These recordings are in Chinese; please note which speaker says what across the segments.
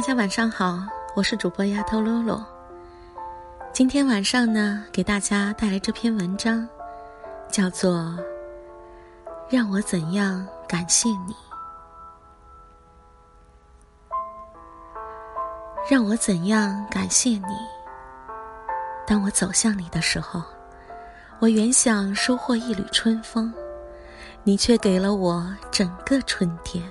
Speaker 1: 大家晚上好，我是主播丫头洛洛。今天晚上呢，给大家带来这篇文章，叫做《让我怎样感谢你》。让我怎样感谢你？当我走向你的时候，我原想收获一缕春风，你却给了我整个春天。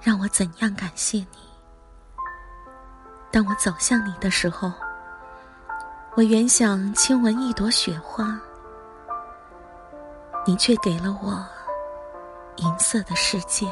Speaker 1: 让我怎样感谢你？当我走向你的时候，我原想亲吻一朵雪花，你却给了我银色的世界。